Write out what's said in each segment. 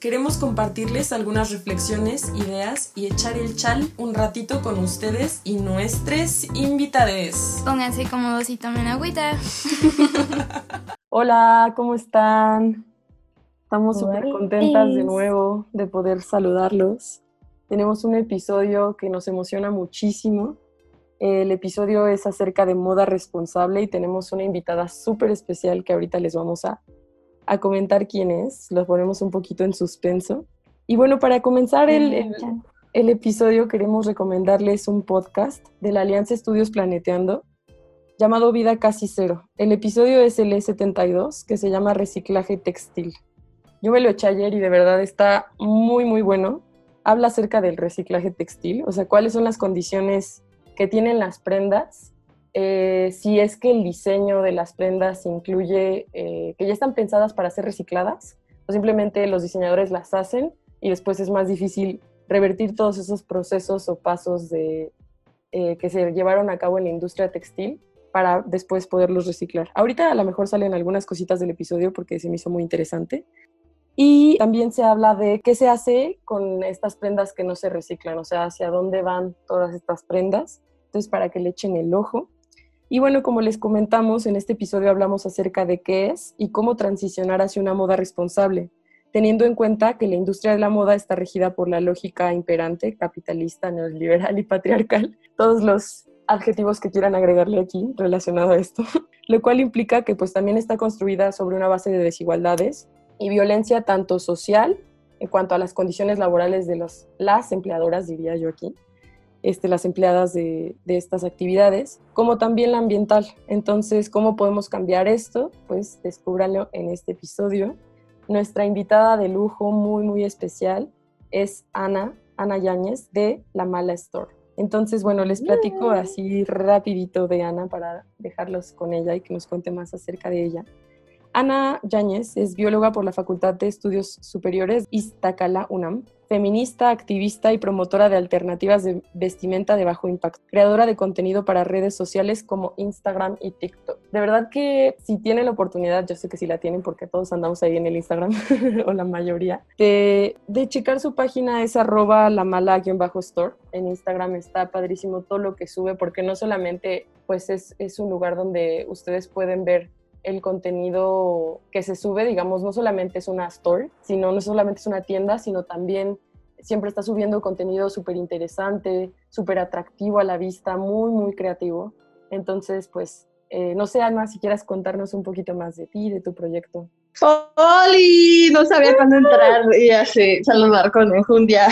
Queremos compartirles algunas reflexiones, ideas y echar el chal un ratito con ustedes y nuestros invitades. Pónganse cómodos y tomen agüita. Hola, ¿cómo están? Estamos súper contentas de nuevo de poder saludarlos. Tenemos un episodio que nos emociona muchísimo. El episodio es acerca de moda responsable y tenemos una invitada súper especial que ahorita les vamos a, a comentar quién es. Lo ponemos un poquito en suspenso. Y bueno, para comenzar el, el- el episodio queremos recomendarles un podcast de la Alianza Estudios Planeteando llamado Vida Casi Cero. El episodio es el E72 que se llama Reciclaje Textil. Yo me lo eché ayer y de verdad está muy muy bueno. Habla acerca del reciclaje textil, o sea, cuáles son las condiciones que tienen las prendas, eh, si es que el diseño de las prendas incluye eh, que ya están pensadas para ser recicladas o simplemente los diseñadores las hacen y después es más difícil revertir todos esos procesos o pasos de, eh, que se llevaron a cabo en la industria textil para después poderlos reciclar. Ahorita a lo mejor salen algunas cositas del episodio porque se me hizo muy interesante. Y también se habla de qué se hace con estas prendas que no se reciclan, o sea, hacia dónde van todas estas prendas. Entonces, para que le echen el ojo. Y bueno, como les comentamos, en este episodio hablamos acerca de qué es y cómo transicionar hacia una moda responsable, teniendo en cuenta que la industria de la moda está regida por la lógica imperante, capitalista, neoliberal y patriarcal. Todos los adjetivos que quieran agregarle aquí relacionado a esto, lo cual implica que pues también está construida sobre una base de desigualdades y violencia tanto social en cuanto a las condiciones laborales de los, las empleadoras, diría yo aquí, este, las empleadas de, de estas actividades, como también la ambiental. Entonces, ¿cómo podemos cambiar esto? Pues descúbranlo en este episodio. Nuestra invitada de lujo muy, muy especial es Ana, Ana Yáñez de La Mala Store. Entonces, bueno, les platico así rapidito de Ana para dejarlos con ella y que nos cuente más acerca de ella. Ana Yáñez es bióloga por la Facultad de Estudios Superiores Iztacala UNAM, feminista, activista y promotora de alternativas de vestimenta de bajo impacto, creadora de contenido para redes sociales como Instagram y TikTok. De verdad que si tienen la oportunidad, yo sé que sí la tienen porque todos andamos ahí en el Instagram, o la mayoría, de, de checar su página es arroba la mala-store. En Instagram está padrísimo todo lo que sube porque no solamente pues es, es un lugar donde ustedes pueden ver el contenido que se sube, digamos, no solamente es una store, sino no solamente es una tienda, sino también siempre está subiendo contenido súper interesante, súper atractivo a la vista, muy, muy creativo. Entonces, pues, eh, no sé, Ana, si quieras contarnos un poquito más de ti, de tu proyecto. ¡Holi! No sabía cuándo entrar y así saludar con enjundia.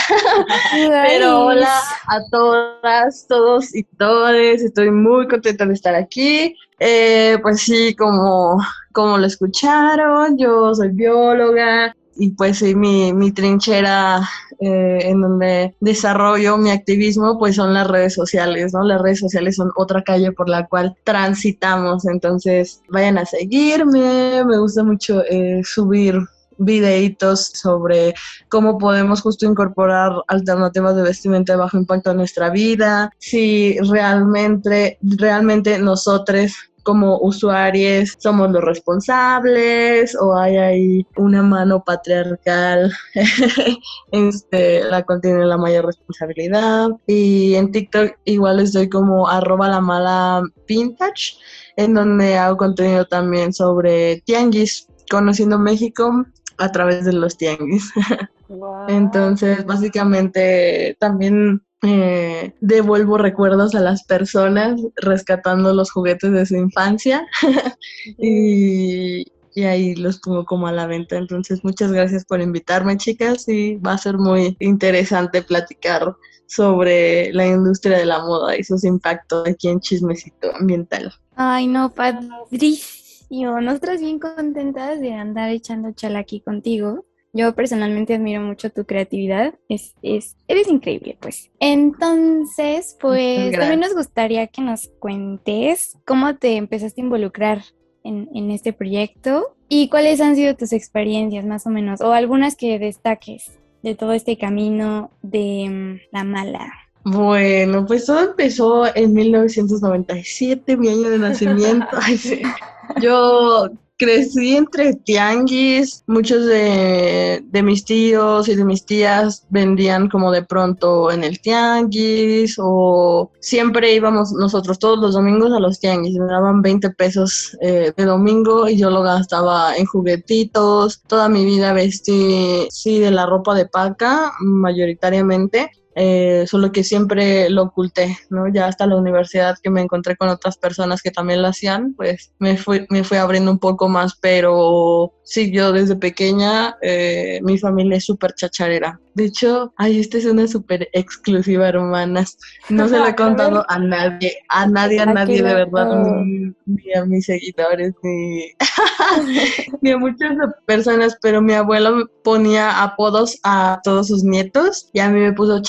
Pero hola a todas, todos y todes. Estoy muy contenta de estar aquí. Eh, pues sí, como, como lo escucharon, yo soy bióloga y pues sí, mi, mi trinchera eh, en donde desarrollo mi activismo pues son las redes sociales, ¿no? Las redes sociales son otra calle por la cual transitamos, entonces vayan a seguirme, me gusta mucho eh, subir videitos sobre cómo podemos justo incorporar alternativas de vestimenta de bajo impacto a nuestra vida, si realmente, realmente nosotros como usuarios somos los responsables o hay ahí una mano patriarcal este, la cual tiene la mayor responsabilidad y en TikTok igual estoy como arroba la mala vintage en donde hago contenido también sobre tianguis conociendo México a través de los tianguis. Entonces, básicamente también eh, devuelvo recuerdos a las personas rescatando los juguetes de su infancia y, y ahí los pongo como a la venta. Entonces, muchas gracias por invitarme, chicas, y va a ser muy interesante platicar sobre la industria de la moda y sus impactos aquí en Chismecito Ambiental. Ay, no, padrísimo. Nosotras bien contentas de andar echando chala aquí contigo. Yo personalmente admiro mucho tu creatividad. Es, es, eres increíble, pues. Entonces, pues también nos gustaría que nos cuentes cómo te empezaste a involucrar en, en este proyecto y cuáles han sido tus experiencias, más o menos, o algunas que destaques de todo este camino de mm, la mala. Bueno, pues todo empezó en 1997, mi año de nacimiento. Yo crecí entre tianguis, muchos de, mis tíos y de mis tías vendían como de pronto en el tianguis o siempre íbamos nosotros todos los domingos a los tianguis, me daban 20 pesos eh, de domingo y yo lo gastaba en juguetitos, toda mi vida vestí, sí, de la ropa de paca mayoritariamente eh, solo que siempre lo oculté, ¿no? Ya hasta la universidad que me encontré con otras personas que también lo hacían, pues me fui, me fui abriendo un poco más, pero sí, yo desde pequeña, eh, mi familia es súper chacharera. De hecho, ay, esta es una súper exclusiva, hermanas. No se lo he contado a nadie, a nadie, a nadie de verdad, ni, a mis seguidores, ni, ni a muchas personas, pero mi abuelo ponía apodos a todos sus nietos y a mí me puso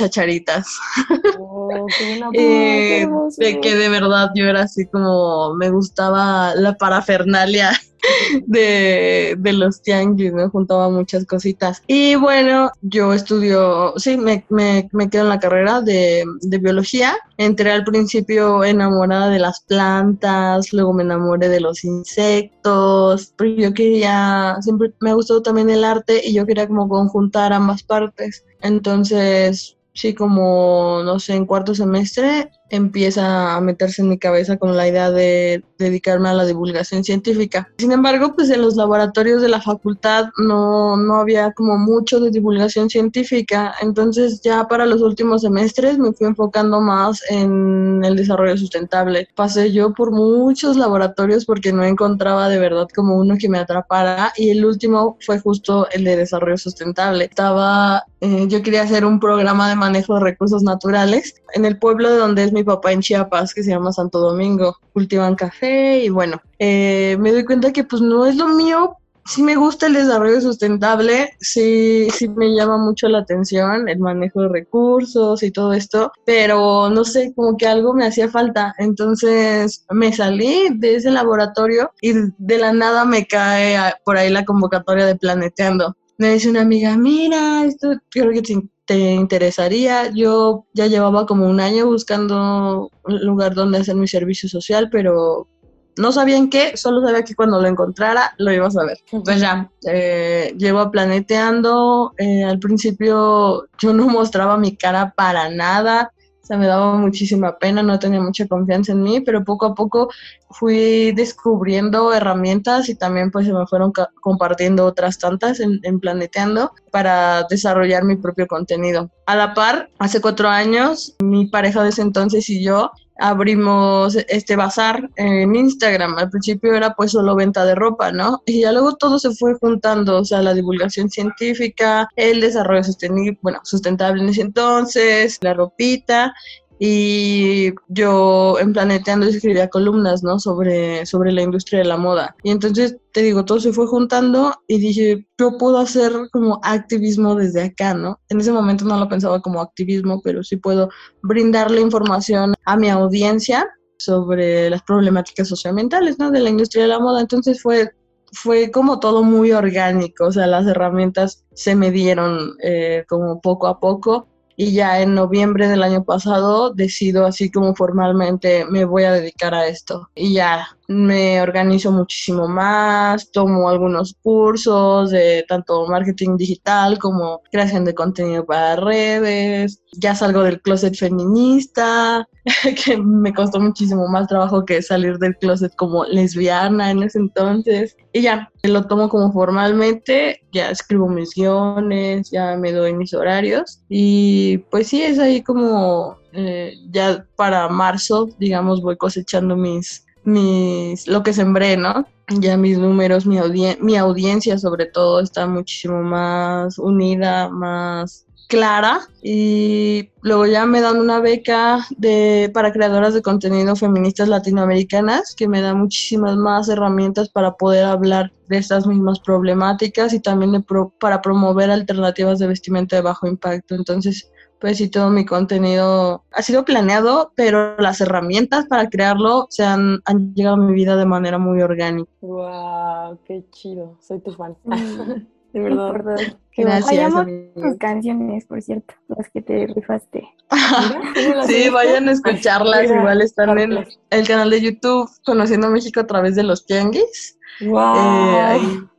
Oh, eh, de que de verdad yo era así como me gustaba la parafernalia de, de, los tianguis, me juntaba muchas cositas. Y bueno, yo estudio, sí, me, me, me quedo en la carrera de, de, biología. Entré al principio enamorada de las plantas, luego me enamoré de los insectos, pero yo quería, siempre me ha gustado también el arte y yo quería como conjuntar ambas partes. Entonces, sí, como, no sé, en cuarto semestre empieza a meterse en mi cabeza con la idea de dedicarme a la divulgación científica. Sin embargo, pues en los laboratorios de la facultad no, no había como mucho de divulgación científica, entonces ya para los últimos semestres me fui enfocando más en el desarrollo sustentable. Pasé yo por muchos laboratorios porque no encontraba de verdad como uno que me atrapara y el último fue justo el de desarrollo sustentable. Estaba, eh, yo quería hacer un programa de manejo de recursos naturales en el pueblo de donde es mi papá en Chiapas, que se llama Santo Domingo. Cultivan café y bueno, eh, me doy cuenta que pues no es lo mío. Sí me gusta el desarrollo sustentable, sí, sí me llama mucho la atención el manejo de recursos y todo esto, pero no sé, como que algo me hacía falta. Entonces me salí de ese laboratorio y de la nada me cae por ahí la convocatoria de Planeteando. Me dice una amiga, mira, esto creo que te te interesaría. Yo ya llevaba como un año buscando un lugar donde hacer mi servicio social, pero no sabía en qué, solo sabía que cuando lo encontrara lo iba a saber. Pues ya, eh, llevo planeteando. Eh, al principio yo no mostraba mi cara para nada me daba muchísima pena, no tenía mucha confianza en mí, pero poco a poco fui descubriendo herramientas y también pues se me fueron compartiendo otras tantas en, en, Planeteando para desarrollar mi propio contenido. A la par, hace cuatro años, mi pareja de ese entonces y yo abrimos este bazar en Instagram. Al principio era pues solo venta de ropa, ¿no? Y ya luego todo se fue juntando, o sea, la divulgación científica, el desarrollo sostenible, bueno, sustentable en ese entonces, la ropita y yo en Planeteando escribía columnas, ¿no? Sobre, sobre la industria de la moda. Y entonces, te digo, todo se fue juntando y dije, yo puedo hacer como activismo desde acá, ¿no? En ese momento no lo pensaba como activismo, pero sí puedo brindarle información a mi audiencia sobre las problemáticas socioambientales, ¿no? De la industria de la moda. Entonces fue fue como todo muy orgánico, o sea, las herramientas se me dieron eh, como poco a poco y ya en noviembre del año pasado decido así como formalmente me voy a dedicar a esto. Y ya me organizo muchísimo más, tomo algunos cursos de tanto marketing digital como creación de contenido para redes, ya salgo del closet feminista, que me costó muchísimo más trabajo que salir del closet como lesbiana en ese entonces. Y ya, lo tomo como formalmente, ya escribo mis guiones, ya me doy mis horarios y pues sí, es ahí como eh, ya para marzo, digamos, voy cosechando mis mis, lo que sembré, ¿no? Ya mis números, mi, audiencia sobre todo está muchísimo más unida, más clara y luego ya me dan una beca de, para creadoras de contenido feministas latinoamericanas que me da muchísimas más herramientas para poder hablar de estas mismas problemáticas y también para promover alternativas de vestimenta de bajo impacto. Entonces, pues sí, todo mi contenido ha sido planeado, pero las herramientas para crearlo se han, han llegado a mi vida de manera muy orgánica. ¡Wow! ¡Qué chido! Soy tu fan. de verdad. Gracias. tus canciones, por cierto, las que te rifaste. sí, vayan a escucharlas. Igual están en el canal de YouTube Conociendo México a través de los tianguis. ¡Wow! Eh, ahí,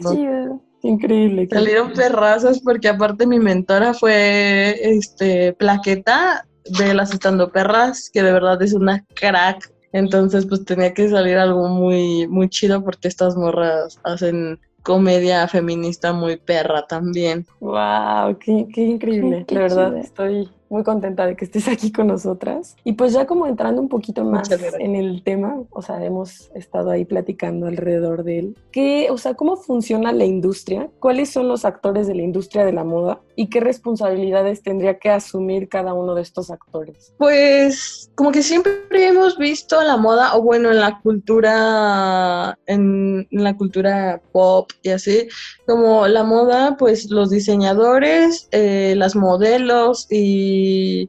chido. Increíble. Salieron perrazas porque aparte mi mentora fue este plaqueta de las estando perras, que de verdad es una crack. Entonces, pues tenía que salir algo muy, muy chido porque estas morras hacen comedia feminista muy perra también. ¡Wow! ¡Qué, qué increíble! de verdad, estoy muy contenta de que estés aquí con nosotras. Y pues ya como entrando un poquito más en el tema, o sea, hemos estado ahí platicando alrededor de él. ¿Qué, o sea, cómo funciona la industria? ¿Cuáles son los actores de la industria de la moda? ¿Y qué responsabilidades tendría que asumir cada uno de estos actores? Pues como que siempre hemos visto la moda, o bueno, en la cultura, en, la cultura pop y así, como la moda, pues los diseñadores, eh, las modelos y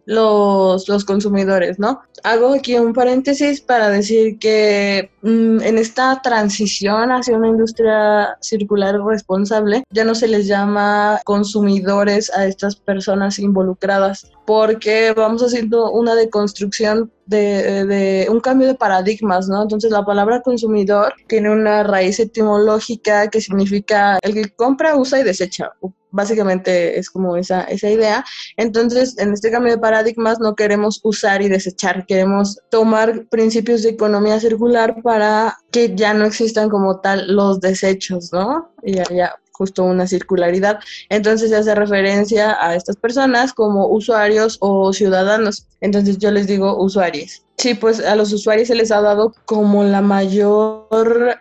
los, consumidores, ¿no? Hago aquí un paréntesis para decir que mm, en esta transición hacia una industria circular responsable ya no se les llama consumidores a estas personas involucradas porque vamos haciendo una deconstrucción de, de, un cambio de paradigmas, ¿no? Entonces la palabra consumidor tiene una raíz etimológica que significa el que compra, usa y desecha, básicamente es como esa, esa idea. Entonces, en este cambio de paradigmas no queremos usar y desechar, queremos tomar principios de economía circular para que ya no existan como tal los desechos, ¿no? Y haya justo una circularidad. Entonces se hace referencia a estas personas como usuarios o ciudadanos. Entonces yo les digo usuarios. Sí, pues a los usuarios se les ha dado como la mayor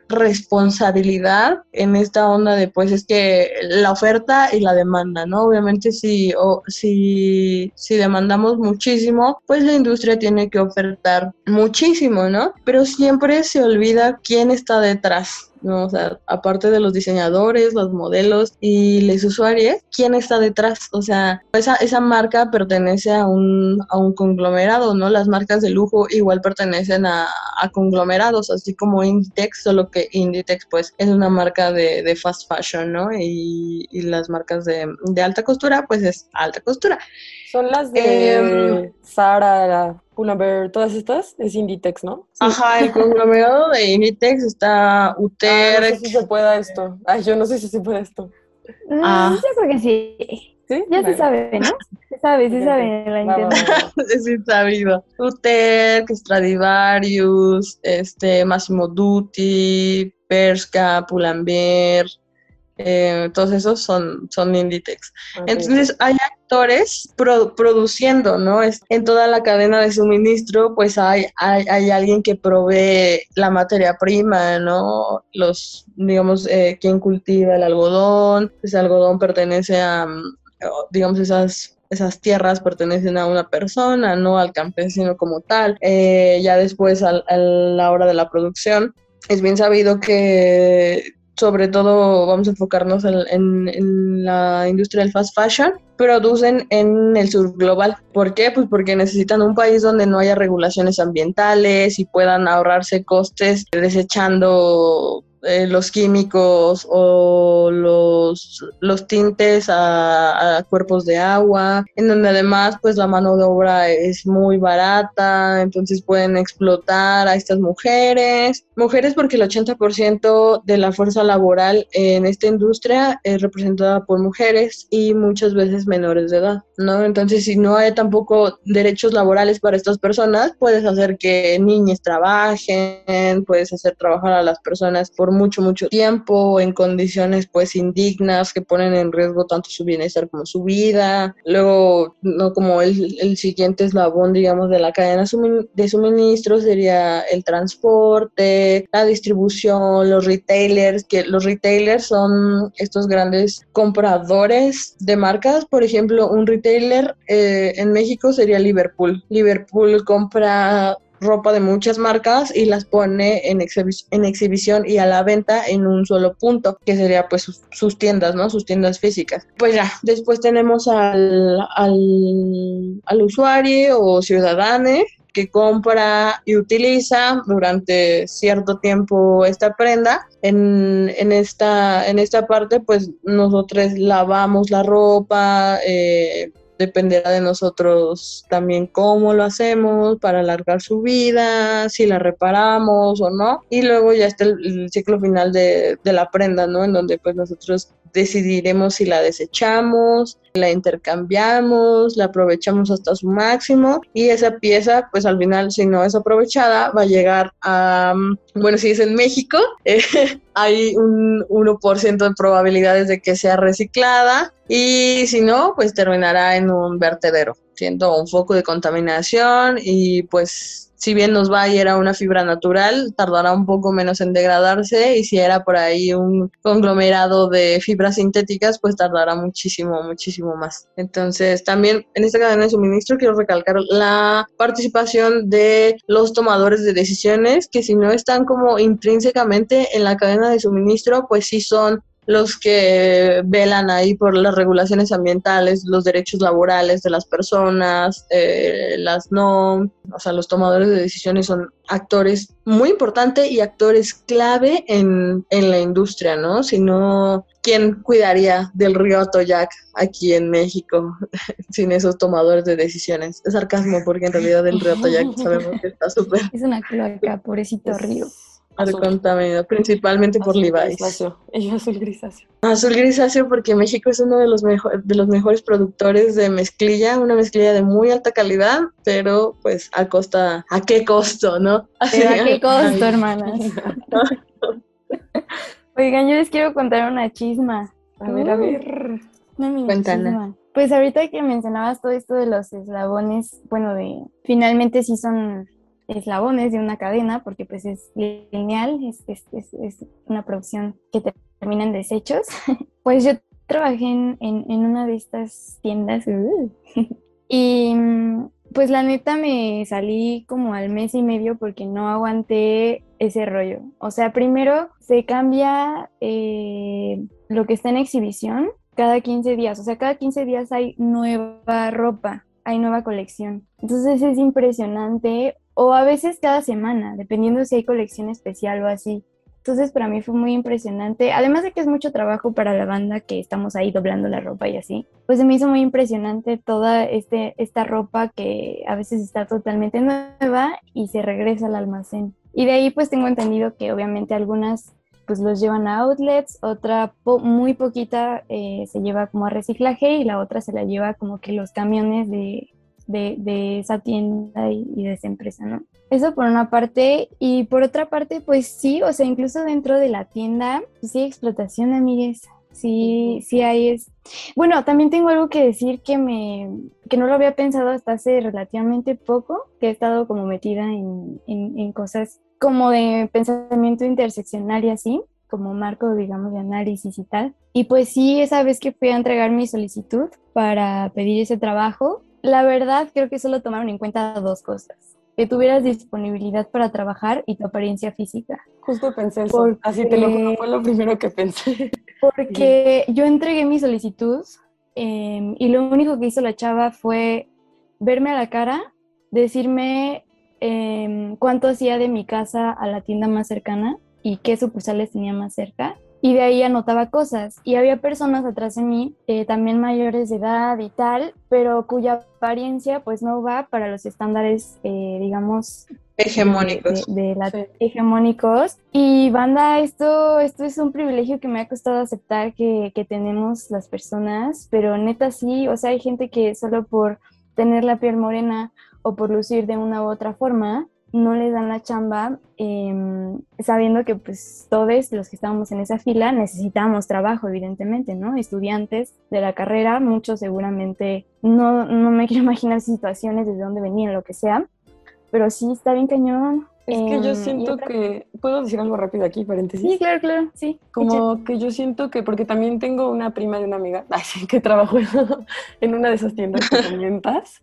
responsabilidad en esta onda de pues es que la oferta y la demanda, ¿no? Obviamente si, o, si, si demandamos muchísimo, pues la industria tiene que ofertar muchísimo, ¿no? Pero siempre se olvida quién está detrás. ¿No? O sea, aparte de los diseñadores, los modelos y los usuarios, ¿quién está detrás? O sea, esa, esa marca pertenece a un, a un conglomerado, ¿no? Las marcas de lujo igual pertenecen a, a conglomerados, así como Inditex, solo que Inditex pues es una marca de, de fast fashion, ¿no? Y, y las marcas de, de, alta costura pues es alta costura. Son las de eh, Zara, Pull&Bear, todas estas es Inditex, ¿no? Ajá, el conglomerado de Inditex está Uter. Ah, no sé si se pueda esto. Ay, yo no sé si se puede esto. Mm, ah. Yo creo que sí. ¿Sí? Ya se sabe, ¿no? Se sabe, se sabe la internet. sí, sabido. Uter, Stradivarius, este, Massimo Dutti, Perska, Pull&Bear, eh, todos esos son, son Inditex. Entonces hay actores produciendo, ¿no? Es, en toda la cadena de suministro, pues hay, hay, alguien que provee la materia prima, ¿no? Los, digamos, eh, quien cultiva el algodón, ese algodón pertenece a, digamos, esas esas tierras pertenecen a una persona, no al campesino como tal. Eh, ya después, a, la hora de la producción, es bien sabido que sobre todo vamos a enfocarnos en, la industria del fast fashion, producen en el sur global. ¿Por qué? Pues porque necesitan un país donde no haya regulaciones ambientales y puedan ahorrarse costes desechando eh, los químicos o los, los tintes a, cuerpos de agua, en donde además pues la mano de obra es muy barata, entonces pueden explotar a estas mujeres. Mujeres porque el 80% de la fuerza laboral en esta industria es representada por mujeres y muchas veces menores de edad, ¿no? Entonces si no hay tampoco derechos laborales para estas personas, puedes hacer que niñas trabajen, puedes hacer trabajar a las personas por por mucho, mucho tiempo, en condiciones pues indignas que ponen en riesgo tanto su bienestar como su vida. Luego, no como el, el siguiente eslabón, digamos, de la cadena de suministro sería el transporte, la distribución, los retailers, que los retailers son estos grandes compradores de marcas. Por ejemplo, un retailer eh, en México sería Liverpool. Liverpool compra ropa de muchas marcas y las pone en, en exhibición y a la venta en un solo punto, que sería pues sus, tiendas, ¿no? Sus tiendas físicas. Pues ya, después tenemos al, al, al usuario o ciudadano que compra y utiliza durante cierto tiempo esta prenda. En, en, esta, en esta parte, pues nosotros lavamos la ropa, eh, dependerá de nosotros también cómo lo hacemos para alargar su vida, si la reparamos o no. Y luego ya está el, ciclo final de, de, la prenda, ¿no? En donde pues nosotros decidiremos si la desechamos, la intercambiamos, la aprovechamos hasta su máximo y esa pieza pues al final si no es aprovechada va a llegar a, bueno, si es en México, eh, hay un 1% de probabilidades de que sea reciclada y si no, pues terminará en un vertedero, siendo un foco de contaminación y pues si bien nos va y era una fibra natural, tardará un poco menos en degradarse y si era por ahí un conglomerado de fibras sintéticas, pues tardará muchísimo, muchísimo más. Entonces, también en esta cadena de suministro quiero recalcar la participación de los tomadores de decisiones, que si no están como intrínsecamente en la cadena de suministro, pues sí son los que velan ahí por las regulaciones ambientales, los derechos laborales de las personas, eh, las no, o sea, los tomadores de decisiones son actores muy importantes y actores clave en, en la industria, ¿no? Si no, ¿quién cuidaría del río Atoyac aquí en México sin esos tomadores de decisiones? Es sarcasmo porque en realidad el río Atoyac sabemos que está súper... Es una cloaca, pobrecito río contaminado, principalmente por Levi's. azul grisáceo. Azul grisáceo porque México es uno de los, mejor, de los mejores productores de mezclilla, una mezclilla de muy alta calidad, pero pues a costa, ¿a qué costo, no? ¿A qué costo, hermanas? Oigan, yo les quiero contar una chisma. A ver, a ver. Cuéntanos. Pues ahorita que mencionabas todo esto de los eslabones, bueno, de finalmente sí son eslabones de una cadena, porque pues es lineal, es, es, es, una producción que termina en desechos. pues yo trabajé en, en, una de estas tiendas y pues la neta me salí como al mes y medio porque no aguanté ese rollo. O sea, primero se cambia eh, lo que está en exhibición cada 15 días. O sea, cada 15 días hay nueva ropa, hay nueva colección. Entonces es impresionante o a veces cada semana, dependiendo si hay colección especial o así. Entonces para mí fue muy impresionante, además de que es mucho trabajo para la banda que estamos ahí doblando la ropa y así, pues se me hizo muy impresionante toda este, esta ropa que a veces está totalmente nueva y se regresa al almacén. Y de ahí pues tengo entendido que obviamente algunas pues los llevan a outlets, otra muy poquita eh, se lleva como a reciclaje y la otra se la lleva como que los camiones de, de, esa tienda y, de esa empresa, ¿no? Eso por una parte. Y por otra parte, pues sí, o sea, incluso dentro de la tienda, pues sí explotación, amigues. Sí, sí hay es. Bueno, también tengo algo que decir que me, que no lo había pensado hasta hace relativamente poco, que he estado como metida en, en cosas como de pensamiento interseccional y así, como marco, digamos, de análisis y tal. Y pues sí, esa vez que fui a entregar mi solicitud para pedir ese trabajo, la verdad, creo que solo tomaron en cuenta dos cosas. Que tuvieras disponibilidad para trabajar y tu apariencia física. Justo pensé eso. Así te lo juro, fue lo primero que pensé. Porque yo entregué mi solicitud em, y lo único que hizo la chava fue verme a la cara, decirme em, cuánto hacía de mi casa a la tienda más cercana y qué sucursales tenía más cerca y de ahí anotaba cosas. Y había personas atrás de mí, eh, también mayores de edad y tal, pero cuya apariencia pues no va para los estándares, eh, digamos, hegemónicos. De, la, hegemónicos. Y banda, esto, esto es un privilegio que me ha costado aceptar que, que tenemos las personas, pero neta sí, o sea, hay gente que solo por tener la piel morena o por lucir de una u otra forma, no les dan la chamba, em, sabiendo que pues todos los que estábamos en esa fila necesitábamos trabajo, evidentemente, ¿no? Estudiantes de la carrera, muchos seguramente, no, no me quiero imaginar situaciones desde dónde venían, lo que sea, pero sí está bien cañón. Es que yo Em, siento otra- que, ¿puedo decir algo rápido aquí, paréntesis? Sí, claro, claro, sí. Como que yo siento que, porque también tengo una prima de una amiga que trabajó en, en una de esas tiendas que comentas,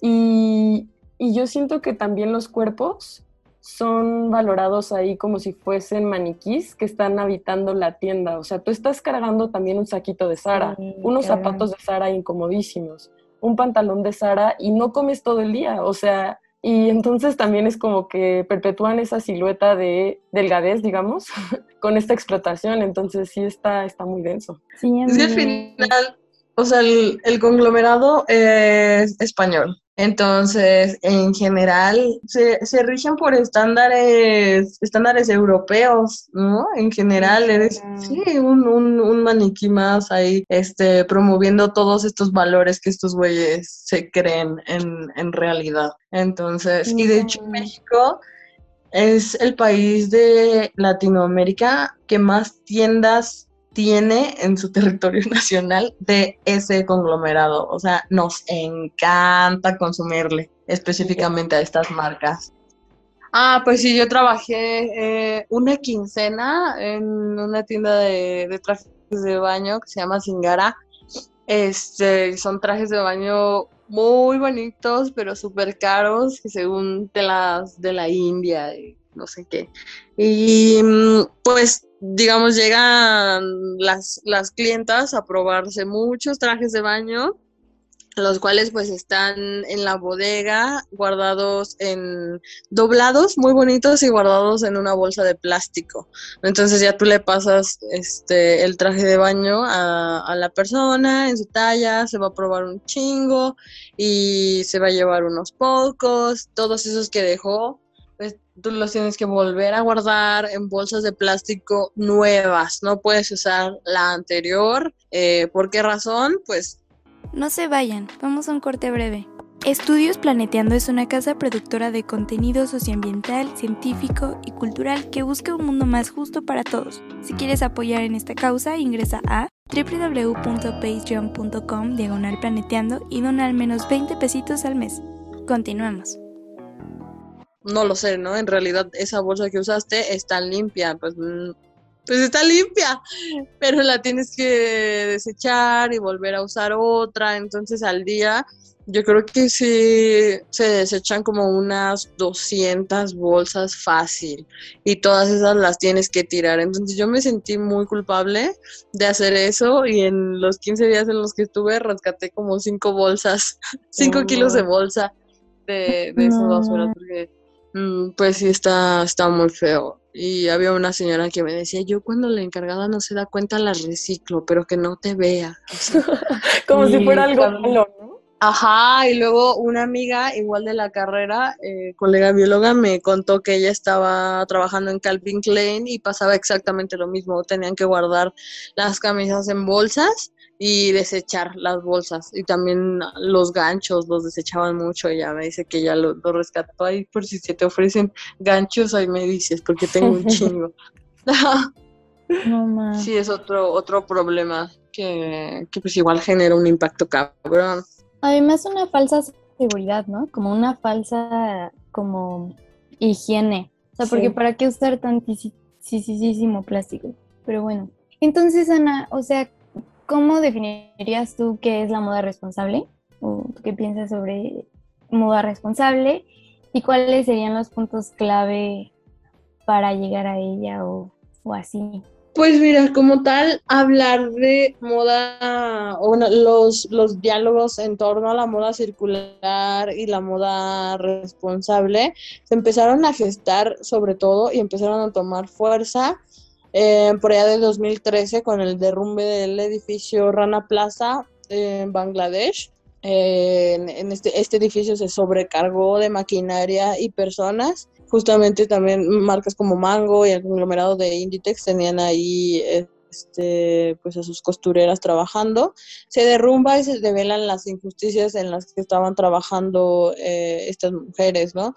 y, y yo siento que también los cuerpos son valorados ahí como si fuesen maniquís que están habitando la tienda. O sea, tú estás cargando también un saquito de Sara, Sí, unos zapatos de Sara incomodísimos, un pantalón de Sara y no comes todo el día. O sea, y entonces también es como que perpetúan esa silueta de delgadez, digamos, con esta explotación. Entonces sí está, está muy denso. Sí, Es que al final, o sea, el, el conglomerado es español. Entonces, en general, se, se rigen por estándares, estándares europeos, ¿no? En general, eres sí, un, un, un maniquí más ahí, este, promoviendo todos estos valores que estos güeyes se creen en, en realidad. Entonces, y de hecho. México es el país de Latinoamérica que más tiendas tiene en su territorio nacional de ese conglomerado. O sea, nos encanta consumirle específicamente a estas marcas. Ah, pues sí, yo trabajé eh, una quincena en una tienda de, trajes de baño que se llama Singara. Este, son trajes de baño muy bonitos, pero súper caros, que según telas de la India y no sé qué. Y mm, pues, digamos, llegan las, las clientas a probarse muchos trajes de baño, los cuales pues están en la bodega, guardados en doblados, muy bonitos y guardados en una bolsa de plástico. Entonces ya tú le pasas este el traje de baño a, a la persona en su talla, se va a probar un chingo y se va a llevar unos pocos, todos esos que dejó, pues tú los tienes que volver a guardar en bolsas de plástico nuevas, no puedes usar la anterior. Eh, ¿Por qué razón? Pues No se vayan, vamos a un corte breve. Estudios Planeteando es una casa productora de contenido socioambiental, científico y cultural que busca un mundo más justo para todos. Si quieres apoyar en esta causa, ingresa a www.patreon.com diagonal planeteando y dona al menos 20 pesitos al mes. Continuamos. No lo sé, ¿no? En realidad esa bolsa que usaste está limpia, pues, mm, pues está limpia, pero la tienes que desechar y volver a usar otra, entonces al día yo creo que sí se desechan como unas 200 bolsas fácil y todas esas las tienes que tirar, entonces yo me sentí muy culpable de hacer eso y en los 15 días en los que estuve rescaté como 5 bolsas, 5 Oh, kilos de bolsa de, de esa No. basura porque mm, pues sí está, está muy feo. Y había una señora que me decía, yo cuando la encargada no se da cuenta la reciclo, pero que no te vea. O sea, Como si fuera algo malo, ¿no? Ajá, y luego una amiga, igual de la carrera, eh, colega bióloga, me contó que ella estaba trabajando en Calvin Klein y pasaba exactamente lo mismo. Tenían que guardar las camisas en bolsas y desechar las bolsas. Y también los ganchos los desechaban mucho. Ella me dice que ella lo, lo rescató ahí por si se te ofrecen ganchos, ahí me dices, porque tengo un chingo. No sí, es otro, otro problema que, que pues igual genera un impacto cabrón. Además, una falsa seguridad, ¿no? Como una falsa, como higiene. O sea, porque Sí. ¿para qué usar tantísimo plástico? Pero bueno. Entonces, Ana, o sea, ¿cómo definirías tú qué es la moda responsable? ¿O qué piensas sobre moda responsable? ¿Y cuáles serían los puntos clave para llegar a ella o, o así? Pues mira, como tal, hablar de moda, bueno, los, los diálogos en torno a la moda circular y la moda responsable se empezaron a gestar sobre todo y empezaron a tomar fuerza por allá de 2013 con el derrumbe del edificio Rana Plaza en Bangladesh. En este, este edificio se sobrecargó de maquinaria y personas justamente también marcas como Mango y el conglomerado de Inditex tenían ahí este, pues a sus costureras trabajando. Se derrumba y se develan las injusticias en las que estaban trabajando eh, estas mujeres, ¿no?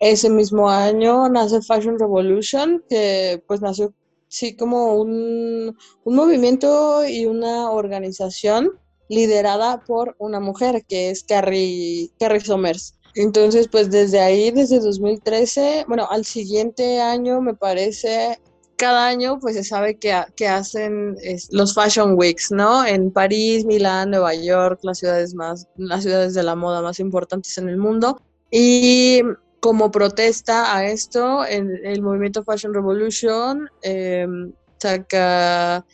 ese mismo año nace Fashion Revolution, que pues nació sí como un, un movimiento y una organización liderada por una mujer que es Carrie, Carrie Somers. Entonces, pues desde ahí, desde 2013, bueno, al siguiente año me parece, cada año pues se sabe que, que hacen los Fashion Weeks, ¿no? En París, Milán, Nueva York, las ciudades más, las ciudades de la moda más importantes en el mundo. Y como protesta a esto, el movimiento Fashion Revolution em, saca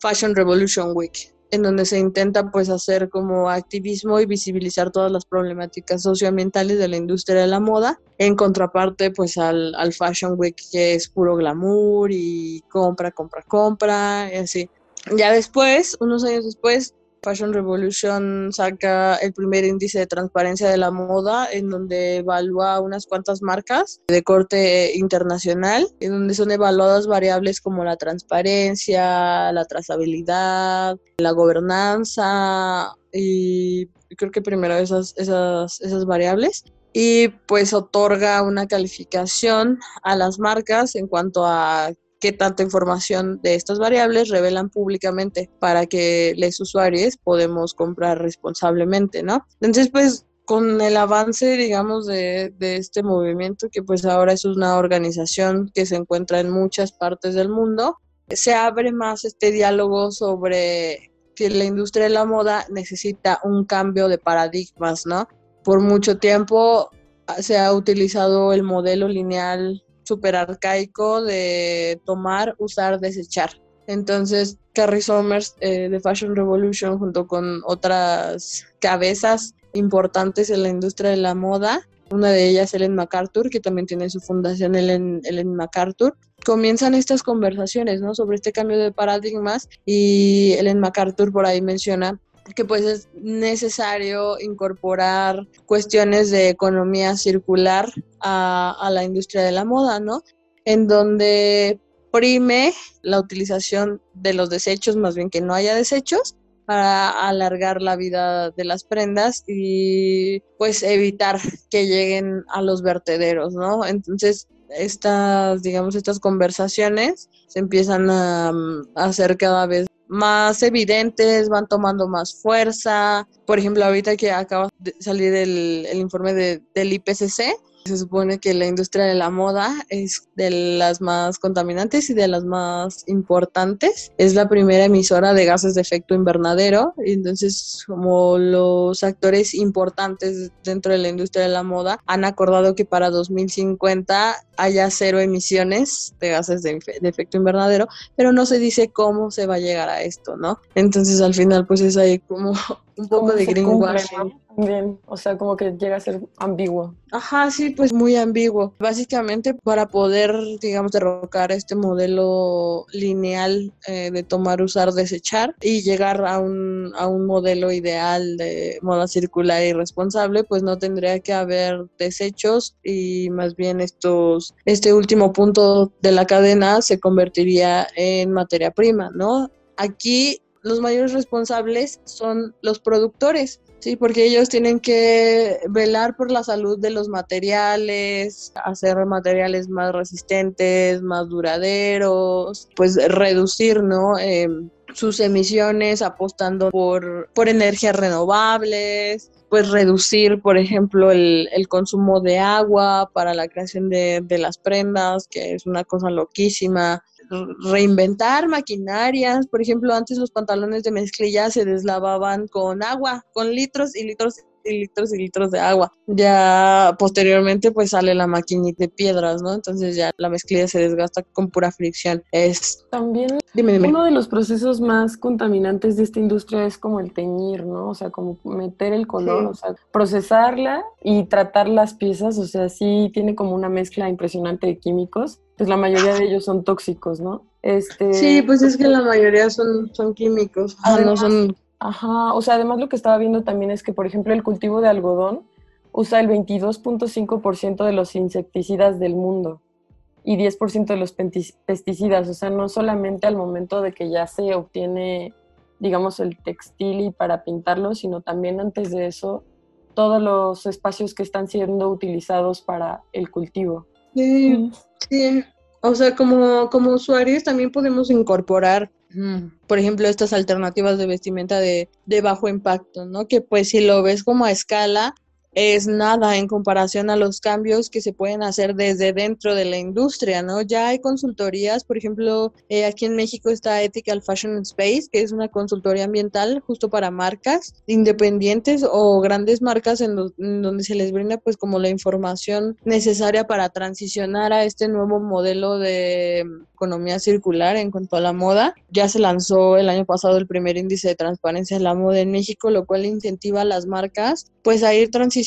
Fashion Revolution Week, en donde se intenta pues hacer como activismo y visibilizar todas las problemáticas socioambientales de la industria de la moda, en contraparte pues al, al Fashion Week que es puro glamour y compra, compra, compra, y así. Ya después, unos años después, Fashion Revolution saca el primer índice de transparencia de la moda en donde evalúa unas cuantas marcas de corte internacional, en donde son evaluadas variables como la transparencia, la trazabilidad, la gobernanza y creo que primero esas, esas, esas variables. Y pues otorga una calificación a las marcas en cuanto a qué tanta información de estas variables revelan públicamente para que los usuarios podemos comprar responsablemente, ¿no? Entonces, pues con el avance, digamos, de, de, este movimiento, que pues ahora es una organización que se encuentra en muchas partes del mundo, se abre más este diálogo sobre que la industria de la moda necesita un cambio de paradigmas, ¿no? Por mucho tiempo se ha utilizado el modelo lineal súper arcaico de tomar, usar, desechar. Entonces, Carrie Somers eh, de Fashion Revolution, junto con otras cabezas importantes en la industria de la moda, una de ellas Ellen MacArthur, que también tiene su fundación Ellen, Ellen MacArthur, comienzan estas conversaciones ¿no? sobre este cambio de paradigmas y Ellen MacArthur por ahí menciona que pues es necesario incorporar cuestiones de economía circular a, la industria de la moda, ¿no? En donde prime la utilización de los desechos, más bien que no haya desechos, para alargar la vida de las prendas y pues evitar que lleguen a los vertederos, ¿no? Entonces, estas, digamos, estas conversaciones se empiezan a, a hacer cada vez más evidentes, van tomando más fuerza. Por ejemplo, ahorita que acaba de salir el, informe de, del IPCC, se supone que la industria de la moda es de las más contaminantes y de las más importantes. Es la primera emisora de gases de efecto invernadero. Y entonces, como los actores importantes dentro de la industria de la moda han acordado que para 2050 haya cero emisiones de gases de, de efecto invernadero, pero no se dice cómo se va a llegar a esto, ¿no? Entonces, al final, pues es ahí como un poco de greenwashing. Bien, o sea, como que llega a ser ambiguo. Ajá, sí, pues muy ambiguo. Básicamente para poder, digamos, derrocar este modelo lineal eh, de tomar, usar, desechar y llegar a un, a un modelo ideal de moda circular y responsable, pues no tendría que haber desechos y más bien estos, este último punto de la cadena se convertiría en materia prima, ¿no? Aquí los mayores responsables son los productores, sí, porque ellos tienen que velar por la salud de los materiales, hacer materiales más resistentes, más duraderos, pues reducir, ¿no? Em, sus emisiones apostando por, por energías renovables, pues reducir, por ejemplo, el, el, consumo de agua para la creación de, de las prendas, que es una cosa loquísima, reinventar maquinarias. Por ejemplo, antes los pantalones de mezclilla se deslavaban con agua, con litros y litros y litros y litros de agua. Ya posteriormente pues sale la maquinita de piedras, ¿no? Entonces ya la mezclilla se desgasta con pura fricción. Es también uno de los procesos más contaminantes de esta industria es como el teñir, ¿no? O sea, como meter el color, o sea, procesarla y tratar las piezas, o sea, sí tiene como una mezcla impresionante de químicos. Pues la mayoría de ellos son tóxicos, ¿no? Este, sí, pues es que la mayoría son, son químicos, no son Ajá, o sea, además lo que estaba viendo también es que, por ejemplo, el cultivo de algodón usa el 22.5% de los insecticidas del mundo y 10% de los pesticidas, o sea, no solamente al momento de que ya se obtiene, digamos, el textil y para pintarlo, sino también antes de eso todos los espacios que están siendo utilizados para el cultivo. Sí, sí. O sea, como, como usuarios también podemos incorporar, por ejemplo, estas alternativas de vestimenta de, de bajo impacto, ¿no? Que pues si lo ves como a escala, es nada en comparación a los cambios que se pueden hacer desde dentro de la industria, ¿no? Ya hay consultorías, por ejemplo, eh, aquí en México está Ethical Fashion Space, que es una consultoría ambiental justo para marcas independientes o grandes marcas en, donde se les brinda pues como la información necesaria para transicionar a este nuevo modelo de economía circular en cuanto a la moda. Ya se lanzó el año pasado el primer índice de transparencia de la moda en México, lo cual incentiva a las marcas pues a ir transicionando,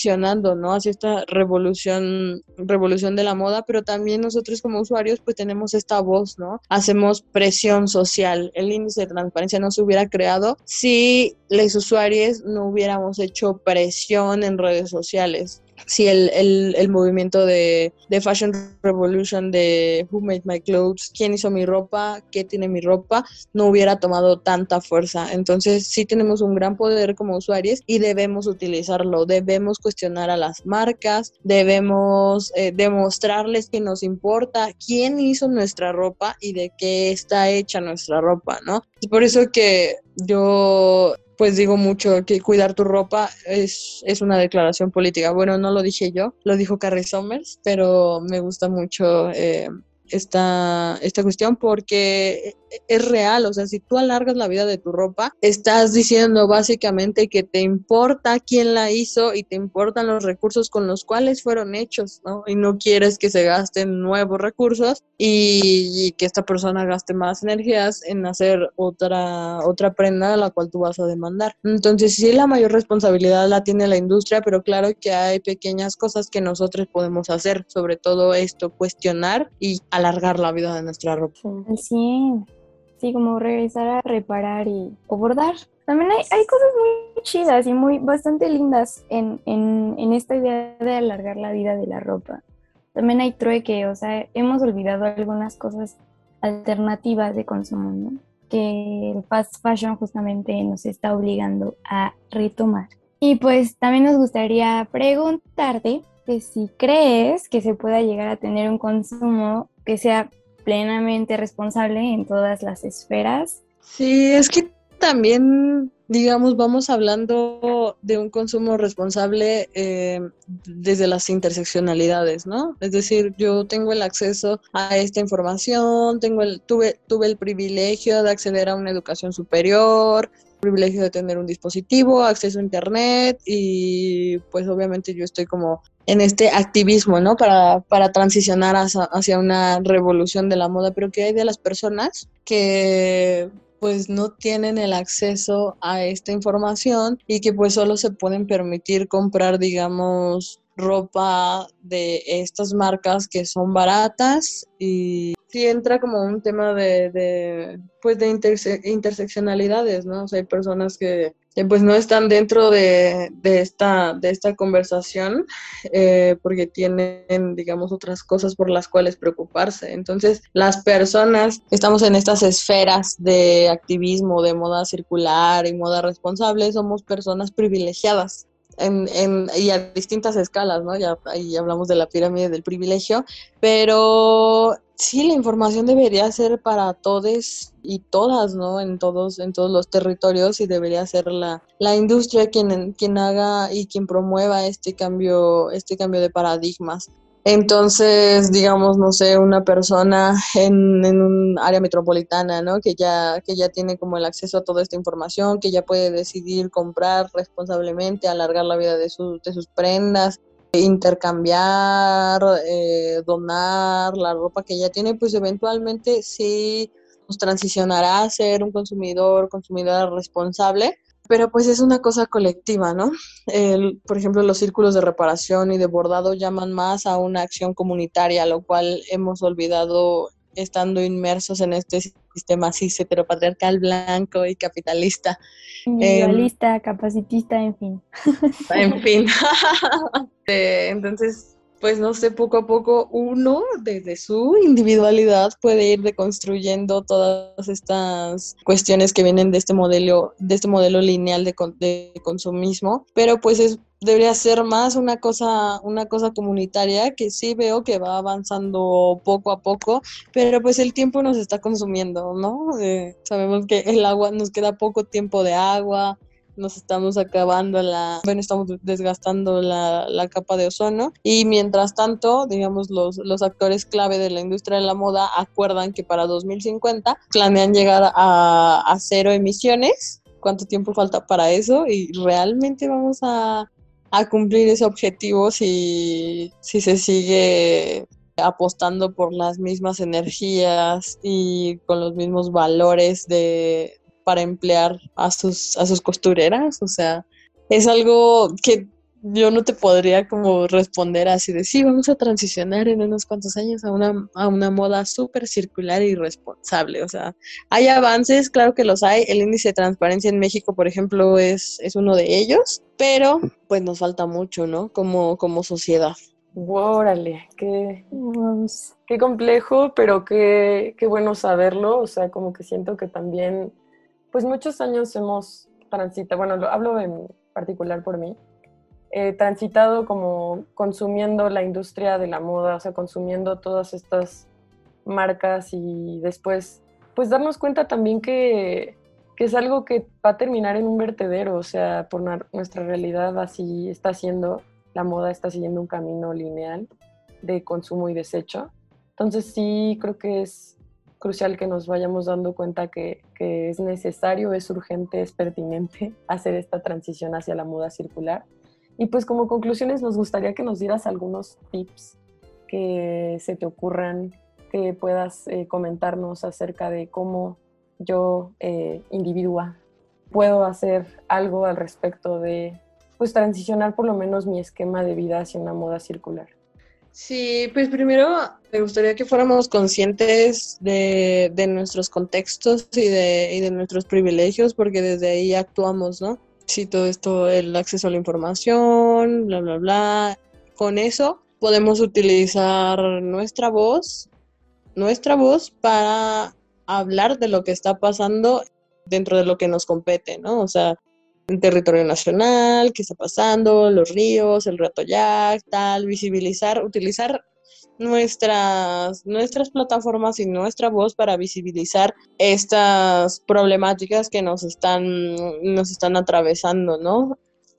¿no? Hacia esta revolución, revolución de la moda, pero también nosotros como usuarios pues tenemos esta voz, ¿no? Hacemos presión social. El índice de transparencia no se hubiera creado si los usuarios no hubiéramos hecho presión en redes sociales si el, el, el movimiento de, de, Fashion Revolution, de Who Made My Clothes, quién hizo mi ropa, qué tiene mi ropa, no hubiera tomado tanta fuerza. Entonces sí tenemos un gran poder como usuarios y debemos utilizarlo, debemos cuestionar a las marcas, debemos eh, demostrarles que nos importa quién hizo nuestra ropa y de qué está hecha nuestra ropa, ¿no? Es por eso que yo pues digo mucho que cuidar tu ropa es, es una declaración política. Bueno, no lo dije yo, lo dijo Carrie Somers, pero me gusta mucho eh, esta, esta cuestión porque es real, o sea, si tú alargas la vida de tu ropa, estás diciendo básicamente que te importa quién la hizo y te importan los recursos con los cuales fueron hechos, ¿no? Y no quieres que se gasten nuevos recursos y, que esta persona gaste más energías en hacer otra, otra prenda a la cual tú vas a demandar. Entonces, sí, la mayor responsabilidad la tiene la industria, pero claro que hay pequeñas cosas que nosotros podemos hacer, sobre todo esto, cuestionar y alargar la vida de nuestra ropa. Sí, sí, como regresar a reparar y o bordar. También hay, hay cosas muy chidas y muy bastante lindas en, en, en esta idea de alargar la vida de la ropa. También hay trueque, o sea, hemos olvidado algunas cosas alternativas de consumo, ¿no? que el fast fashion justamente nos está obligando a retomar. Y pues también nos gustaría preguntarte que si crees que se pueda llegar a tener un consumo que sea plenamente responsable en todas las esferas. Sí, es que también, digamos, vamos hablando de un consumo responsable eh, desde las interseccionalidades, ¿no? Es decir, yo tengo el acceso a esta información, tengo el, tuve, tuve el privilegio de acceder a una educación superior, privilegio de tener un dispositivo, acceso a internet y pues obviamente yo estoy como en este activismo, ¿no? Para, para transicionar hacia, una revolución de la moda, pero ¿qué hay de las personas que pues no tienen el acceso a esta información y que pues solo se pueden permitir comprar, digamos, ropa de estas marcas que son baratas y sí entra como un tema de, de pues de interseccionalidades, ¿no? O sea, hay personas que, pues no están dentro de, esta, de esta conversación eh, porque tienen, digamos, otras cosas por las cuales preocuparse. Entonces, las personas estamos en estas esferas de activismo, de moda circular y moda responsable, somos personas privilegiadas en, y a distintas escalas, ¿no? Ya ahí hablamos de la pirámide del privilegio, pero sí, la información debería ser para todos y todas, ¿no? En todos, en todos los territorios y debería ser la, la industria quien, quien haga y quien promueva este cambio, este cambio de paradigmas. Entonces, digamos, no sé, una persona en, en, un área metropolitana, ¿no? Que ya, que ya tiene como el acceso a toda esta información, que ya puede decidir comprar responsablemente, alargar la vida de, de sus prendas, intercambiar, eh, donar la ropa que ya tiene, pues eventualmente sí nos transicionará a ser un consumidor, consumidora responsable pero pues es una cosa colectiva, ¿no? El, por ejemplo, los círculos de reparación y de bordado llaman más a una acción comunitaria, lo cual hemos olvidado estando inmersos en este sistema cis heteropatriarcal blanco y capitalista. Individualista, capacitista, en fin. En fin. Eh, entonces, pues no sé, poco a poco uno desde su individualidad puede ir deconstruyendo todas estas cuestiones que vienen de este modelo, de este modelo lineal de, de consumismo, pero pues es debería ser más una cosa, una cosa comunitaria que sí veo que va avanzando poco a poco, pero pues el tiempo nos está consumiendo, ¿no? Eh, sabemos que el agua, nos queda poco tiempo de agua, nos estamos acabando la, bueno, estamos desgastando la, la, capa de ozono y mientras tanto, digamos, los, los actores clave de la industria de la moda acuerdan que para 2050 planean llegar a, a cero emisiones. ¿Cuánto tiempo falta para eso? Y realmente vamos a, a cumplir ese objetivo si, si se sigue apostando por las mismas energías y con los mismos valores de para emplear a sus a sus costureras, o sea, es algo que yo no te podría como responder así de sí, vamos a transicionar en unos cuantos años a una, a una moda súper circular y responsable. O sea, hay avances, claro que los hay. El índice de transparencia en México, por ejemplo, es, es uno de ellos, pero pues nos falta mucho, ¿no? Como, como sociedad. Órale, qué, qué complejo, pero qué, qué bueno saberlo. O sea, como que siento que también, pues muchos años hemos transitado, bueno, lo, hablo en particular por mí, eh, transitado como consumiendo la industria de la moda, o sea, consumiendo todas estas marcas y después, pues darnos cuenta también que, es algo que va a terminar en un vertedero, o sea, por nuestra realidad así está siendo, la moda está siguiendo un camino lineal de consumo y desecho. Entonces sí creo que es crucial que nos vayamos dando cuenta que, que es necesario, es urgente, es pertinente hacer esta transición hacia la moda circular y pues como conclusiones nos gustaría que nos dieras algunos tips que se te ocurran, que puedas eh, comentarnos acerca de cómo yo, eh, individua, puedo hacer algo al respecto de pues transicionar por lo menos mi esquema de vida hacia una moda circular. Sí, pues primero me gustaría que fuéramos conscientes de, de nuestros contextos y de, y de nuestros privilegios, porque desde ahí actuamos, ¿no? Sí, todo esto, el acceso a la información, bla, bla, bla. Con eso podemos utilizar nuestra voz, nuestra voz para hablar de lo que está pasando dentro de lo que nos compete, ¿no? O sea, en territorio nacional, qué está pasando, los ríos, el rato tal, visibilizar, utilizar nuestras, nuestras plataformas y nuestra voz para visibilizar estas problemáticas que nos están, nos están atravesando, ¿no?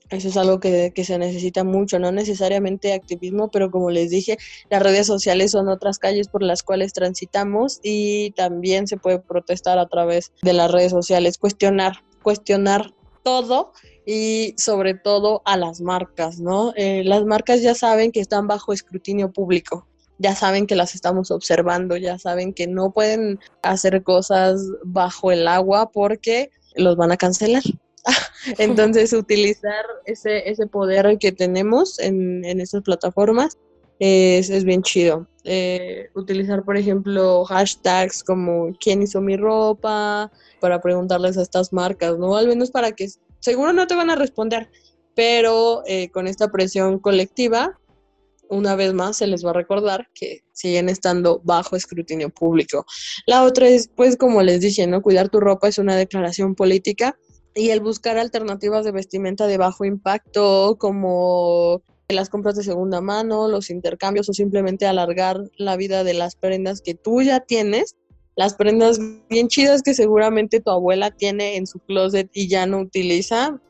Eso es algo que, que, se necesita mucho, no necesariamente activismo, pero como les dije, las redes sociales son otras calles por las cuales transitamos y también se puede protestar a través de las redes sociales, cuestionar, cuestionar todo y sobre todo a las marcas, ¿no? Eh, las marcas ya saben que están bajo escrutinio público, ya saben que las estamos observando, ya saben que no pueden hacer cosas bajo el agua porque los van a cancelar. Entonces, utilizar ese, ese poder que tenemos en, en estas plataformas es, es bien chido. Eh, utilizar, por ejemplo, hashtags como ¿quién hizo mi ropa? para preguntarles a estas marcas, ¿no? Al menos para que seguro no te van a responder, pero eh, con esta presión colectiva una vez más se les va a recordar que siguen estando bajo escrutinio público. La otra es, pues como les dije, ¿no? Cuidar tu ropa es una declaración política y el buscar alternativas de vestimenta de bajo impacto como las compras de segunda mano, los intercambios o simplemente alargar la vida de las prendas que tú ya tienes, las prendas bien chidas que seguramente tu abuela tiene en su closet y ya no utiliza,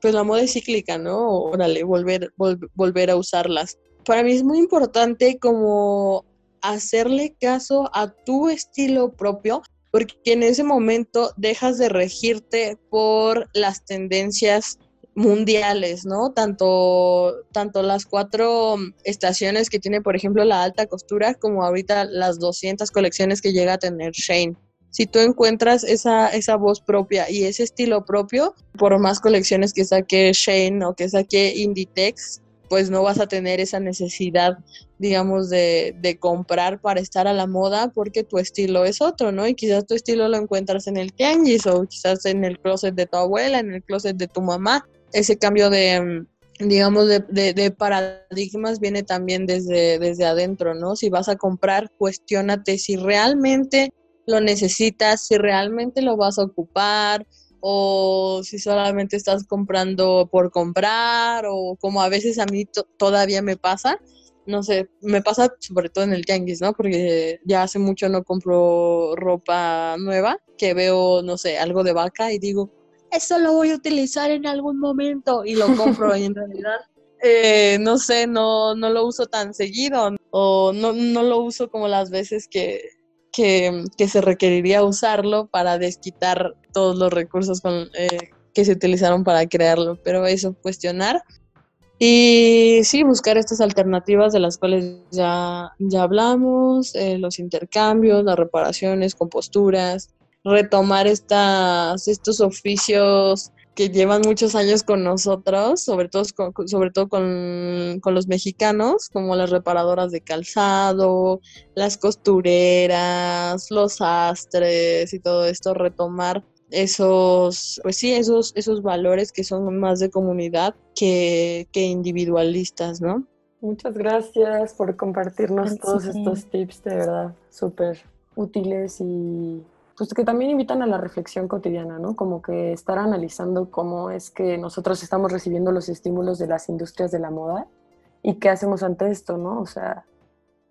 pues la moda es cíclica, ¿no? Órale, volver, volver a usarlas para mí es muy importante como hacerle caso a tu estilo propio, porque en ese momento dejas de regirte por las tendencias mundiales, ¿no? Tanto, tanto las cuatro estaciones que tiene, por ejemplo, la alta costura, como ahorita las 200 colecciones que llega a tener Shane. Si tú encuentras esa, esa voz propia y ese estilo propio, por más colecciones que saque Shane o que saque Inditex, pues no vas a tener esa necesidad, digamos, de, de, comprar para estar a la moda porque tu estilo es otro, ¿no? Y quizás tu estilo lo encuentras en el tianguis o quizás en el closet de tu abuela, en el closet de tu mamá. Ese cambio de, digamos, de, de, de paradigmas viene también desde, desde adentro, ¿no? Si vas a comprar, cuestionate si realmente lo necesitas, si realmente lo vas a ocupar, o si solamente estás comprando por comprar o como a veces a mí todavía me pasa, no sé, me pasa sobre todo en el tianguis, ¿no? Porque ya hace mucho no compro ropa nueva, que veo, no sé, algo de vaca y digo, eso lo voy a utilizar en algún momento y lo compro y en realidad, eh, no sé, no, no lo uso tan seguido o no, no lo uso como las veces que, que, se requeriría usarlo para desquitar todos los recursos eh, que se utilizaron para crearlo, pero eso cuestionar. Y sí, buscar estas alternativas de las cuales ya, ya hablamos, eh, los intercambios, las reparaciones, composturas, retomar estas, estos oficios que llevan muchos años con nosotros, sobre todo, con, sobre todo con, los mexicanos, como las reparadoras de calzado, las costureras, los astres y todo esto, retomar esos, pues sí, esos, esos valores que son más de comunidad que, que individualistas, ¿no? Muchas gracias por compartirnos todos estos tips, de verdad, súper útiles y pues que también invitan a la reflexión cotidiana, ¿no? Como que estar analizando cómo es que nosotros estamos recibiendo los estímulos de las industrias de la moda y qué hacemos ante esto, ¿no? O sea,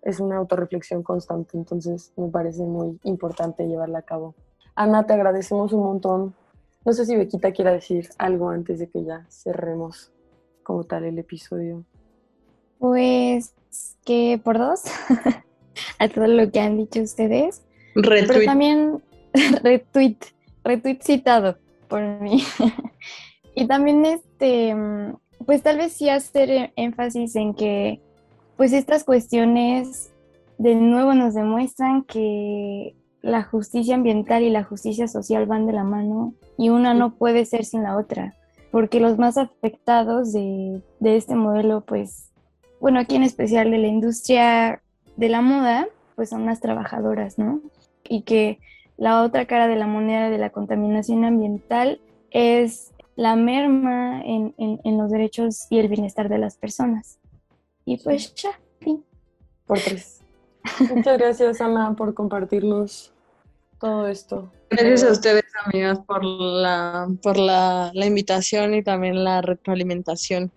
es una autorreflexión constante, entonces me parece muy importante llevarla a cabo. Ana, te agradecemos un montón. No sé si Bequita quiera decir algo antes de que ya cerremos como tal el episodio. Pues que por dos, a todo lo que han dicho ustedes. Pero también retweet, retweet citado por mí. y también este, pues tal vez sí hacer énfasis en que pues estas cuestiones de nuevo nos demuestran que la justicia ambiental y la justicia social van de la mano y una no puede ser sin la otra, porque los más afectados de, de este modelo, pues, bueno, aquí en especial de la industria de la moda, pues son las trabajadoras, ¿no? Y que la otra cara de la moneda de la contaminación ambiental es la merma en, los derechos y el bienestar de las personas. Y pues ya, fin. Por tres. Muchas gracias, Ana, por compartirnos todo esto. Gracias a ustedes, amigas, por la, por la, la invitación y también la retroalimentación.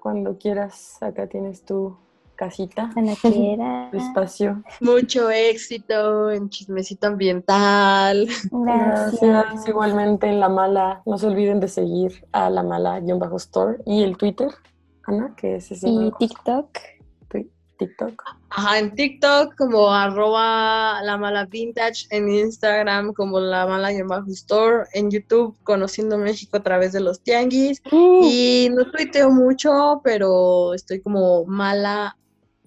Cuando quieras, acá tienes tu casita, tu espacio. Mucho éxito en chismecito ambiental. Gracias. Igualmente en La Mala. No se olviden de seguir a La Mala-Store y el Twitter, Ana, que es ese. Y TikTok. TikTok. Ajá, en TikTok como arroba la mala vintage, en Instagram como la mala store, en YouTube conociendo México a través de los tianguis uh. y no tuiteo mucho, pero estoy como mala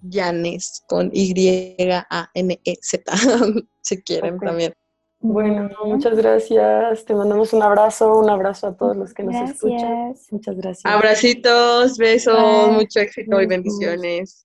Yanes con Y-A-N-E-Z, si quieren también. Bueno, muchas gracias. Te mandamos un abrazo, un abrazo a todos los que nos escuchan. Muchas gracias. Abracitos, besos, mucho éxito y bendiciones.